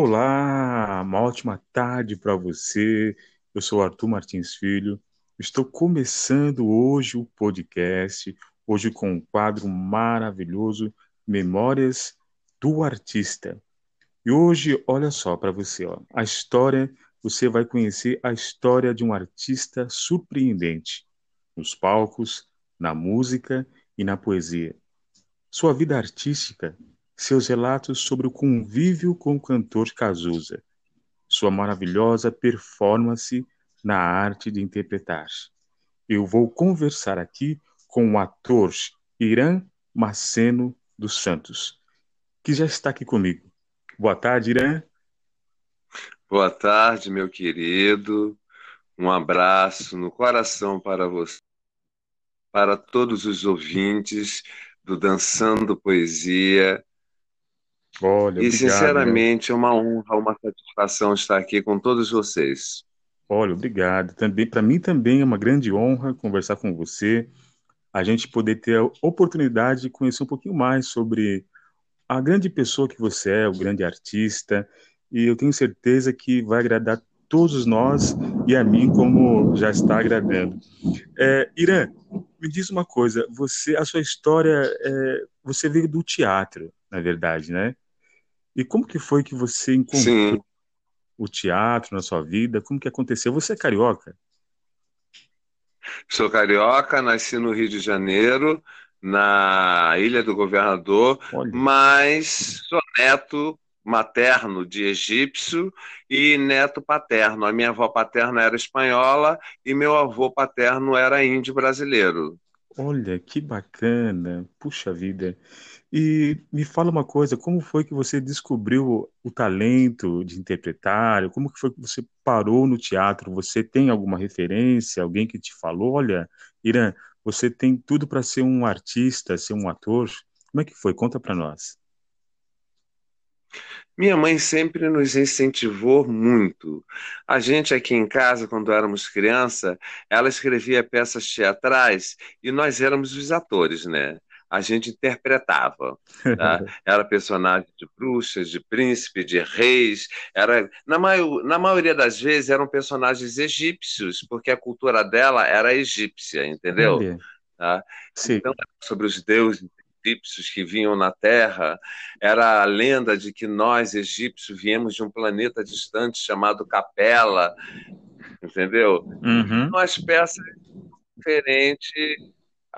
Olá, uma ótima tarde para você. Eu sou Arthur Martins Filho. Estou começando hoje o podcast, hoje com um quadro maravilhoso, Memórias do Artista. E hoje, olha só para você, ó, a história, você vai conhecer a história de um artista surpreendente nos palcos, na música e na poesia. Sua vida artística seus relatos sobre o convívio com o cantor Cazuza, sua maravilhosa performance na arte de interpretar. Eu vou conversar aqui com o ator Irã Maceno dos Santos, que já está aqui comigo. Boa tarde, Irã. Boa tarde, meu querido. Um abraço no coração para você, para todos os ouvintes do Dançando Poesia Olha, e, obrigado, sinceramente, é uma honra, uma satisfação estar aqui com todos vocês. Olha, obrigado. Também para mim também é uma grande honra conversar com você, a gente poder ter a oportunidade de conhecer um pouquinho mais sobre a grande pessoa que você é, o grande artista, e eu tenho certeza que vai agradar todos nós e a mim como já está agradando. É, Irã, me diz uma coisa, você, a sua história, é, você veio do teatro, na verdade, né? E como que foi que você encontrou Sim, o teatro na sua vida? Como que aconteceu? Você é carioca? sou carioca, nasci no Rio de Janeiro, na Ilha do Governador, Olha, mas sou neto materno de egípcio e neto paterno. A minha avó paterna era espanhola e meu avô paterno era índio brasileiro. olha, que bacana. Puxa vida. E me fala uma coisa, como foi que você descobriu o talento de interpretar? Como que foi que você parou no teatro? Você tem alguma referência? Alguém que te falou, olha, Irã, você tem tudo para ser um artista, ser um ator? Como é que foi? Conta para nós. Minha mãe sempre nos incentivou muito. A gente aqui em casa, quando éramos criança, ela escrevia peças teatrais e nós éramos os atores, né? A gente interpretava, tá? Era personagem de bruxas, de príncipe, de reis, era na, maio- na maioria das vezes eram personagens egípcios, porque a cultura dela era egípcia, entendeu? Tá? Então, sobre os deuses egípcios que vinham na Terra, era a lenda de que nós, egípcios, viemos de um planeta distante chamado Capela, entendeu? Uhum. Umas peças diferentes,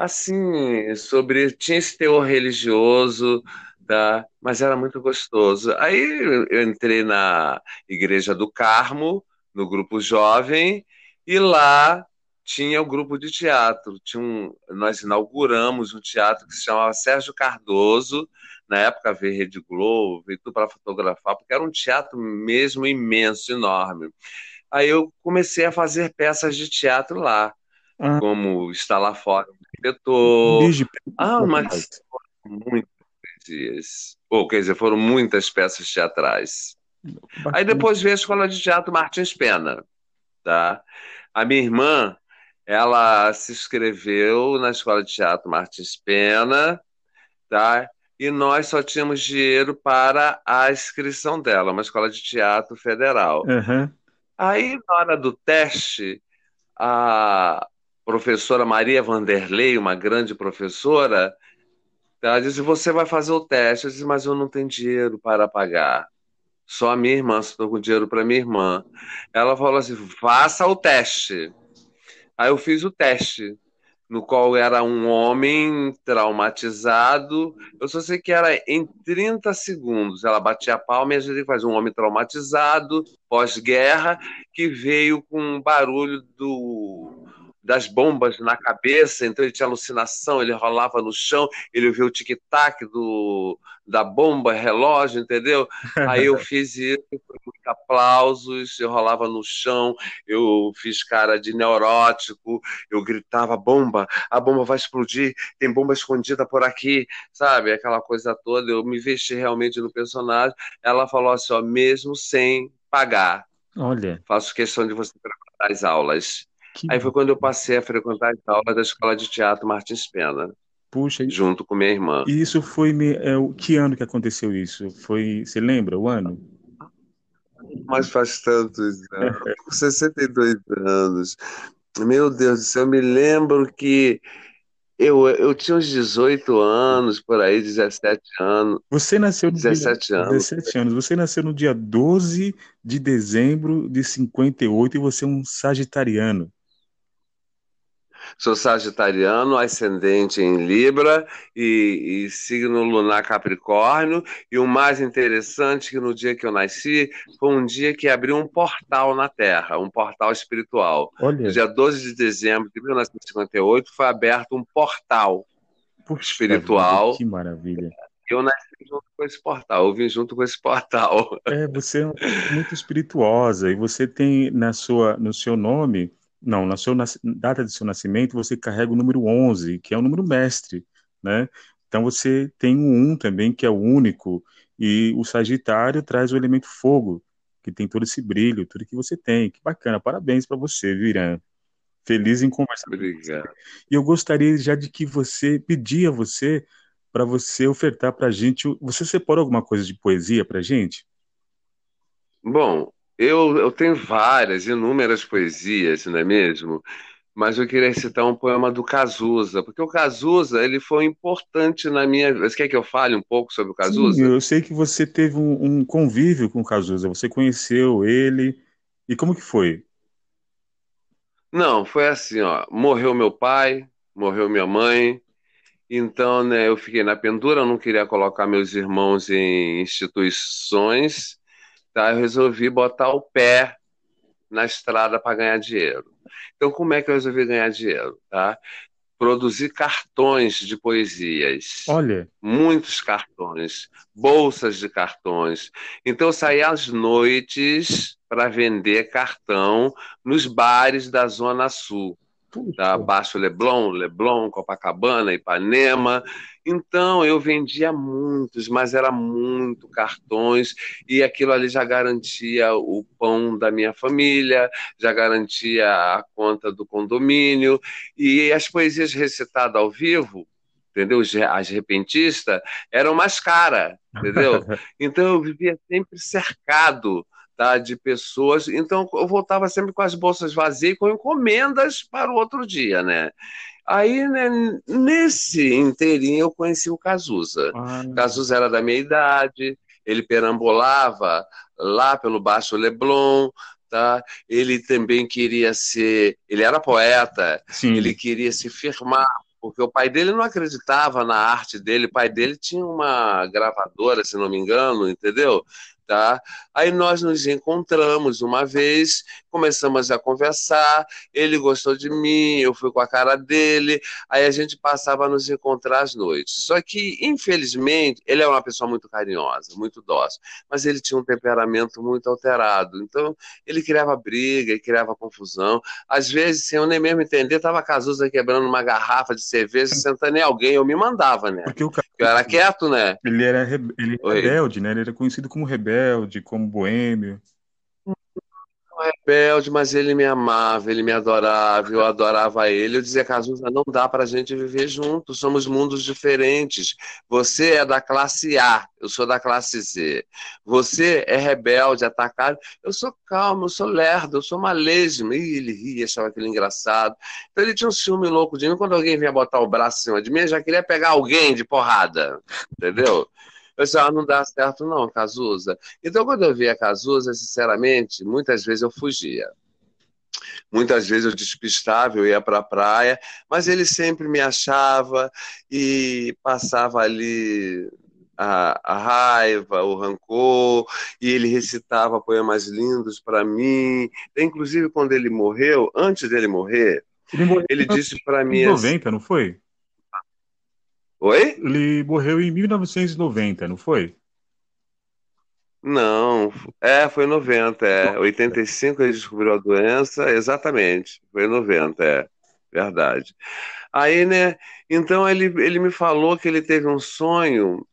assim, sobre. Tinha esse teor religioso, tá? Mas era muito gostoso. Aí eu entrei na Igreja do Carmo, no grupo jovem, e lá tinha o grupo de teatro. Tinha um, nós inauguramos um teatro que se chamava Sérgio Cardoso, na época veio Rede Globo, veio tudo para fotografar, porque era um teatro mesmo imenso, enorme. Aí eu comecei a fazer peças de teatro lá, Ah, como Está Lá Fora, o Inspetor. desde Ah, mas muitas poesias. Ou, quer dizer, foram muitas peças teatrais. Aí depois veio a Escola de Teatro Martins Pena, tá? A minha irmã, ela se inscreveu na Escola de Teatro Martins Pena, tá? E nós só tínhamos dinheiro para a inscrição dela, uma escola de teatro federal. Aham. Aí, na hora do teste, a professora Maria Vanderlei, uma grande professora, ela disse: Você vai fazer o teste. Eu disse: Mas eu não tenho dinheiro para pagar. Só a minha irmã, estou com dinheiro para minha irmã. Ela falou assim: Faça o teste. Aí eu fiz o teste, no qual era um homem traumatizado. Eu só sei que era em 30 segundos. Ela batia a palma e a gente faz um homem traumatizado, pós-guerra, que veio com um barulho do, das bombas na cabeça, então ele tinha alucinação, ele rolava no chão, ele ouvia o tic-tac do, da bomba, relógio, entendeu? Aí eu fiz isso, foi muito aplausos, eu rolava no chão, eu fiz cara de neurótico, eu gritava bomba, a bomba vai explodir, tem bomba escondida por aqui, sabe? Aquela coisa toda, eu me vesti realmente no personagem. Ela falou assim, ó, mesmo sem pagar, Olha, faço questão de você frequentar as aulas. Que Aí foi quando eu passei a frequentar as aulas da Escola de Teatro Martins Pena, puxa. junto com minha irmã. E isso foi me- é, o que ano que aconteceu isso? Foi, você lembra o ano? Mas faz tantos anos. 62 anos. Meu Deus do céu, eu me lembro que eu, eu tinha uns 18 anos, por aí, 17 anos. Você nasceu no 17 dia, anos. 17 anos. Você nasceu no dia 12 de dezembro de 58 e você é um sagitariano. Sou sagitariano, ascendente em Libra e, e, signo lunar Capricórnio. E o mais interessante é que no dia que eu nasci foi um dia que abriu um portal na Terra, um portal espiritual. Olha. No dia 12 de dezembro de 1958 foi aberto um portal Puxa espiritual. que maravilha. Eu nasci junto com esse portal, eu vim junto com esse portal. É, você é muito espirituosa e você tem na sua, no seu nome não, na sua data de seu nascimento você carrega o número 11, que é o número mestre, né? Então você tem o 1 também, que é o único, e o Sagitário traz o elemento fogo, que tem todo esse brilho, tudo que você tem. Que bacana, parabéns para você, Viran. Feliz em conversar Obrigado. E eu gostaria já de que você pedia a você para você ofertar para a gente. Você separou alguma coisa de poesia para a gente? Bom, eu, eu tenho várias, inúmeras poesias, não é mesmo? Mas eu queria citar um poema do Cazuza, porque o Cazuza ele foi importante na minha. Você quer que eu fale um pouco sobre o Cazuza? Sim, eu sei que você teve um, um convívio com o Cazuza, você conheceu ele. E como que foi? Não, foi assim, ó. Morreu meu pai, morreu minha mãe, então, né, eu fiquei na pendura, eu não queria colocar meus irmãos em instituições, tá? Eu resolvi botar o pé na estrada para ganhar dinheiro. Então, como é que eu resolvi ganhar dinheiro, tá? Produzir cartões de poesias. Olha, Muitos cartões, bolsas de cartões. Então, eu saía às noites para vender cartão nos bares da Zona Sul tá? Baixo Leblon, Leblon, Copacabana, Ipanema. Então eu vendia muitos, mas era muito cartões e aquilo ali já garantia o pão da minha família, já garantia a conta do condomínio e as poesias recitadas ao vivo entendeu? As repentistas eram mais caras, entendeu? Então eu vivia sempre cercado tá, de pessoas. Então eu voltava sempre com as bolsas vazias, com encomendas para o outro dia, né? Aí, né, nesse inteirinho, eu conheci o Cazuza. Ah. Cazuza era da minha idade, ele perambulava lá pelo Baixo Leblon, tá? Ele também queria ser, ele era poeta, Sim. ele queria se firmar, porque o pai dele não acreditava na arte dele, o pai dele tinha uma gravadora, se não me engano, entendeu? Tá? Aí nós nos encontramos uma vez, começamos a conversar, ele gostou de mim, eu fui com a cara dele, aí a gente passava a nos encontrar às noites. Só que, infelizmente, ele é uma pessoa muito carinhosa, muito dócil, mas ele tinha um temperamento muito alterado, então ele criava briga, ele criava confusão. Às vezes, sem eu nem mesmo entender, estava Cazuza quebrando uma garrafa de cerveja, sentando em alguém, eu me mandava, né? Porque o Cazuza, eu era quieto, né? Ele era rebe... ele rebelde, né? Ele era conhecido como rebelde, como boêmio. Rebelde, mas ele me amava, ele me adorava, eu adorava ele. Eu dizia, Cazuza, não dá para a gente viver juntos, somos mundos diferentes. Você é da classe A, eu sou da classe Z. Você é rebelde, atacado. Eu sou calmo, eu sou lerdo, eu sou malésimo. E ele ria, achava aquilo engraçado. Então ele tinha um ciúme louco de mim. Quando alguém vinha botar o braço em cima de mim, eu já queria pegar alguém de porrada, entendeu? Eu disse, ah, não dá certo não, Cazuza. Então, quando eu via Cazuza, sinceramente, muitas vezes eu fugia. Muitas vezes eu despistava, eu ia para a praia, mas ele sempre me achava e passava ali a, a, raiva, o rancor, e ele recitava poemas lindos para mim. Inclusive, quando ele morreu, antes dele morrer, ele, morreu ele disse para mim. 90, não foi? Oi? Ele morreu em 1990, não foi? Não, é, foi em 90, é. 85 ele descobriu a doença, exatamente, foi em 90, é, verdade. Aí, né, então ele, ele me falou que ele teve um sonho,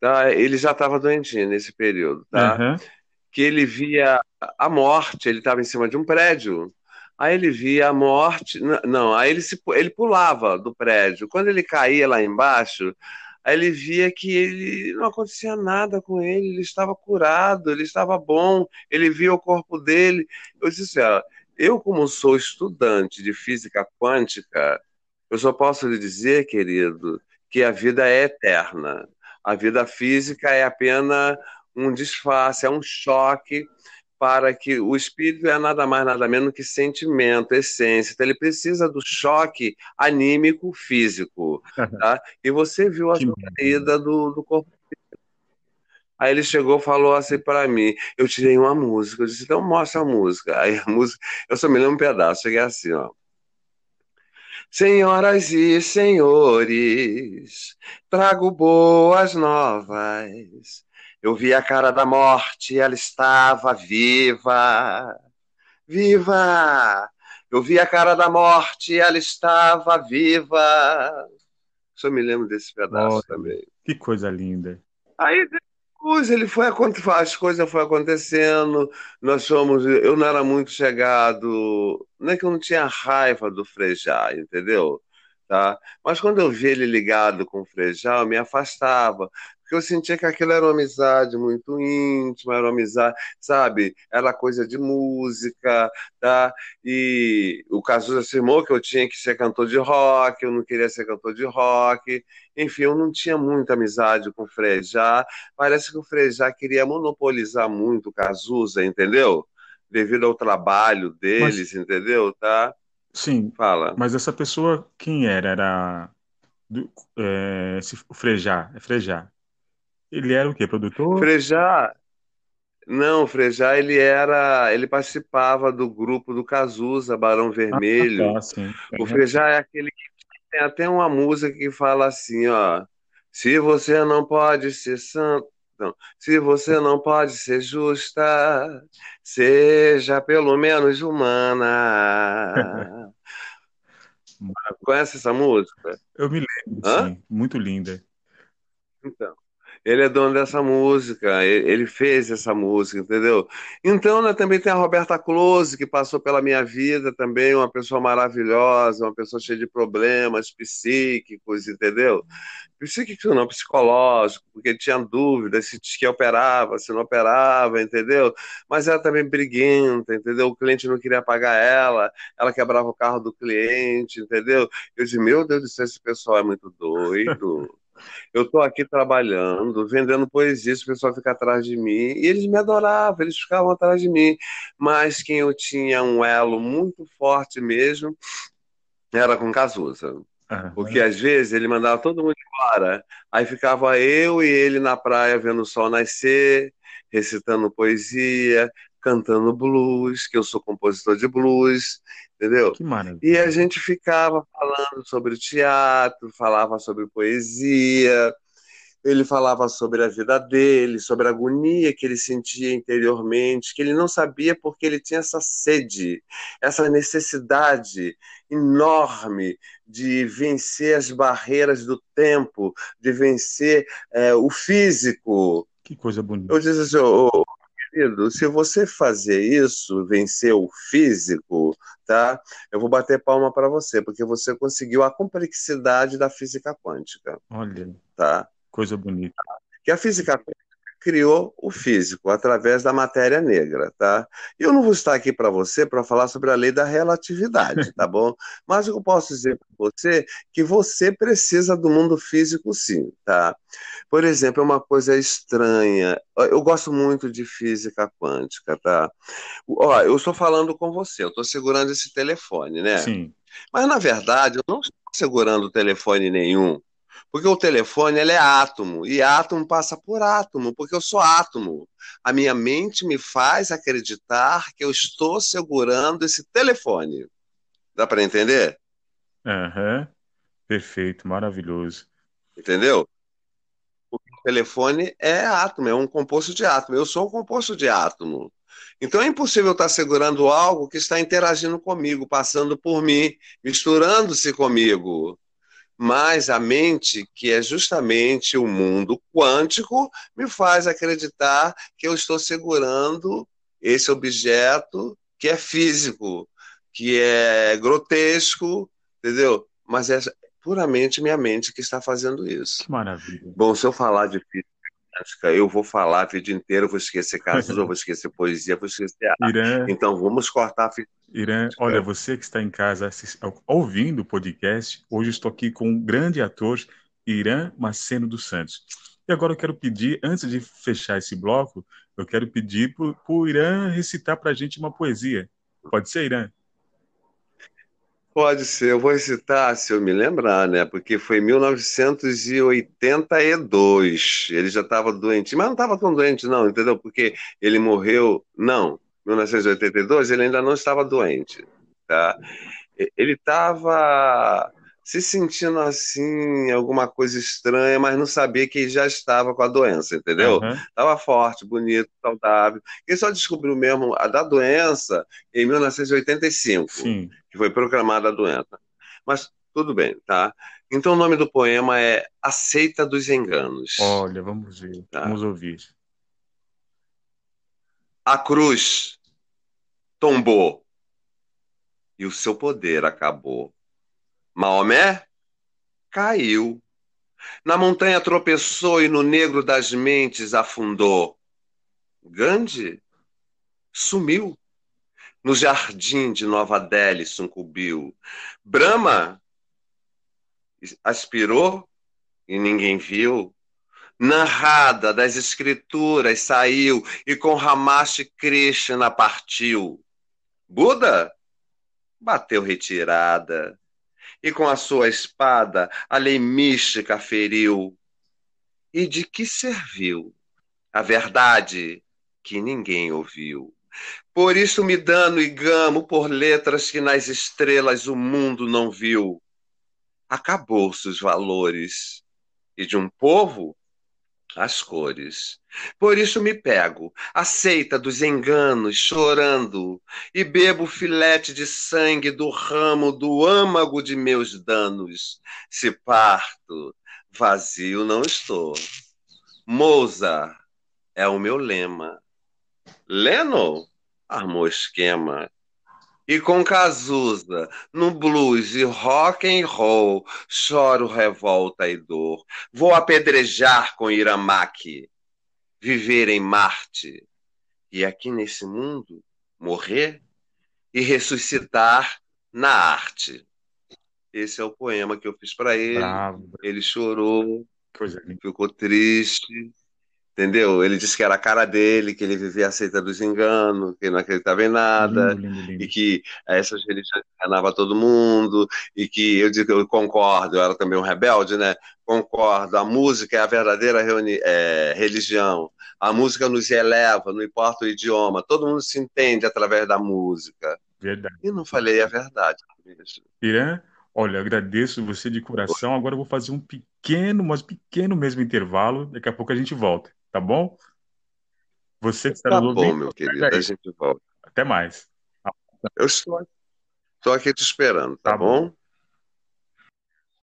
tá? Ele já estava doentinho nesse período, tá? Uhum. Que ele via a morte, ele estava em cima de um prédio, Aí ele via a morte. Não, aí ele, se, ele pulava do prédio. Quando ele caía lá embaixo, Aí ele via que ele não acontecia nada com ele, ele estava curado, ele estava bom, ele via o corpo dele. Eu disse, assim, eu como sou estudante de física quântica, eu só posso lhe dizer, querido, que a vida é eterna. A vida física é apenas um disfarce, é um choque para que o espírito é nada mais, nada menos que sentimento, essência. Então, ele precisa do choque anímico físico. Tá? E você viu a saída do, do corpo Aí ele chegou falou assim para mim, eu tirei uma música, eu disse, então mostra a música. Aí a música, eu só me lembro um pedaço, cheguei assim, ó. Senhoras e senhores, trago boas novas. Eu vi a cara da morte, ela estava viva. Viva! Eu vi a cara da morte, ela estava viva. Só me lembro desse pedaço também. Que coisa linda. Aí depois ele foi as coisas foram acontecendo. Nós fomos, eu não era muito chegado, não é que eu não tinha raiva do Frejá, entendeu? Tá? Mas quando eu vi ele ligado com o Frejá, eu me afastava, porque eu sentia que aquilo era uma amizade muito íntima, era uma amizade, sabe? Era coisa de música, tá? E o Cazuza afirmou que eu tinha que ser cantor de rock, eu não queria ser cantor de rock. Enfim, eu não tinha muita amizade com o Frejá. Parece que o Frejá queria monopolizar muito o Cazuza, entendeu? Devido ao trabalho deles, Mas... entendeu? Tá? Sim. Fala. Mas essa pessoa, quem era? Era do, é, o Frejá, é Frejá. Ele era o quê? Produtor? Frejá. Não, Frejá ele era, ele participava do grupo do Cazuza, Barão Vermelho. Ah, tá, sim. O Frejá é aquele que tem até uma música que fala assim, ó, se você não pode ser santo, não, se você não pode ser justa, seja pelo menos humana. Conhece essa música? Eu me lembro, Hã? sim. Muito linda. Então. Ele é dono dessa música, ele fez essa música, entendeu? Então, né, também tem a Roberta Close, que passou pela minha vida também, uma pessoa maravilhosa, uma pessoa cheia de problemas psíquicos, entendeu? Psíquico não, psicológico, porque tinha dúvidas se que operava, se não operava, entendeu? Mas ela também briguenta, entendeu? O cliente não queria pagar ela, ela quebrava o carro do cliente, entendeu? Eu disse, meu Deus do céu, esse pessoal é muito doido. Eu estou aqui trabalhando, vendendo poesias, o pessoal fica atrás de mim. E eles me adoravam, eles ficavam atrás de mim. Mas quem eu tinha um elo muito forte mesmo era com Cazuza. Uhum. Porque às vezes ele mandava todo mundo embora. Aí ficava eu e ele na praia vendo o sol nascer, recitando poesia, cantando blues, que eu sou compositor de blues, entendeu? Que maravilha. E a gente ficava falando sobre teatro, falava sobre poesia, ele falava sobre a vida dele, sobre a agonia que ele sentia interiormente, que ele não sabia porque ele tinha essa sede, essa necessidade enorme de vencer as barreiras do tempo, de vencer é, o físico. Que coisa bonita. Eu disse assim, querido, se você fazer isso, vencer o físico, tá? Eu vou bater palma para você, porque você conseguiu a complexidade da física quântica. Olha. Tá? Coisa bonita. Que a física criou o físico através da matéria negra, tá? Eu não vou estar aqui para você para falar sobre a lei da relatividade, tá bom? Mas eu posso dizer para você que você precisa do mundo físico sim, tá? Por exemplo, é uma coisa estranha. Eu gosto muito de física quântica, tá? Ó, eu estou falando com você, eu estou segurando esse telefone, né? Sim. Mas na verdade, eu não estou segurando telefone nenhum. Porque o telefone ele é átomo, e átomo passa por átomo, porque eu sou átomo. A minha mente me faz acreditar que eu estou segurando esse telefone. Dá para entender? Uhum. Perfeito, maravilhoso. Entendeu? O telefone é átomo, é um composto de átomo. Eu sou um composto de átomo. Então é impossível estar segurando algo que está interagindo comigo, passando por mim, misturando-se comigo mas a mente, que é justamente o mundo quântico, me faz acreditar que eu estou segurando esse objeto que é físico, que é grotesco, entendeu? Mas é puramente minha mente que está fazendo isso. Que maravilha. Bom, se eu falar de física eu vou falar a vida inteira, eu vou esquecer Cazuza, eu vou esquecer poesia, vou esquecer arte. Irã, então vamos cortar a física. Irã, olha, você que está em casa ouvindo o podcast, hoje estou aqui com um grande ator, Irã Maceno dos Santos. E agora eu quero pedir, antes de fechar esse bloco, eu quero pedir para o Irã recitar para a gente uma poesia. Pode ser, Irã? Pode ser, eu vou recitar, se eu me lembrar, né? Porque foi em 1982. Ele já estava doente, mas não estava tão doente, não, entendeu? Porque ele morreu. Não, 1982 ele ainda não estava doente, tá? Ele estava se sentindo assim, alguma coisa estranha, mas não sabia que já estava com a doença, entendeu? Estava uhum. forte, bonito, saudável. Ele só descobriu mesmo a da doença em 1985, Sim. que foi proclamada a doença. Mas tudo bem, tá? Então o nome do poema é Aceita dos Enganos. Olha, vamos ver, tá? vamos ouvir. A cruz tombou e o seu poder acabou Maomé caiu. Na montanha tropeçou e no negro das mentes afundou. Gandhi sumiu. No jardim de Nova Delhi sucumbiu. Brahma aspirou e ninguém viu. Narrada das escrituras saiu e com Ramash Krishna partiu. Buda bateu retirada e com a sua espada a lei mística feriu. E de que serviu a verdade que ninguém ouviu? Por isso me dano e gamo por letras que nas estrelas o mundo não viu. Acabou-se os valores, e de um povo as cores. Por isso me pego, aceita dos enganos, chorando, e bebo filete de sangue do ramo do âmago de meus danos. Se parto, vazio não estou. Mozart é o meu lema. Leno armou esquema e com Cazuza, no blues e rock and roll, choro revolta e dor. Vou apedrejar com Iramaki, viver em Marte e aqui nesse mundo morrer e ressuscitar na arte. Esse é o poema que eu fiz para ele. Bravo. Ele chorou, ficou triste, Entendeu? Ele disse que era a cara dele, que ele vivia aceitando os enganos, que não acreditava em nada, lindo, lindo, lindo. e que essas religiões enganavam todo mundo, e que eu digo, eu concordo, eu era também um rebelde, né? Concordo, a música é a verdadeira é, religião. A música nos eleva, não importa o idioma, todo mundo se entende através da música. Verdade. E não falei a verdade. Irã, olha, agradeço você de coração. Agora eu vou fazer um pequeno, mas pequeno mesmo intervalo. Daqui a pouco a gente volta. Tá bom? Você que está tá nos bom, ouvindo. meu querido. A gente volta. Até mais. Eu estou, estou aqui te esperando, tá, tá bom? bom?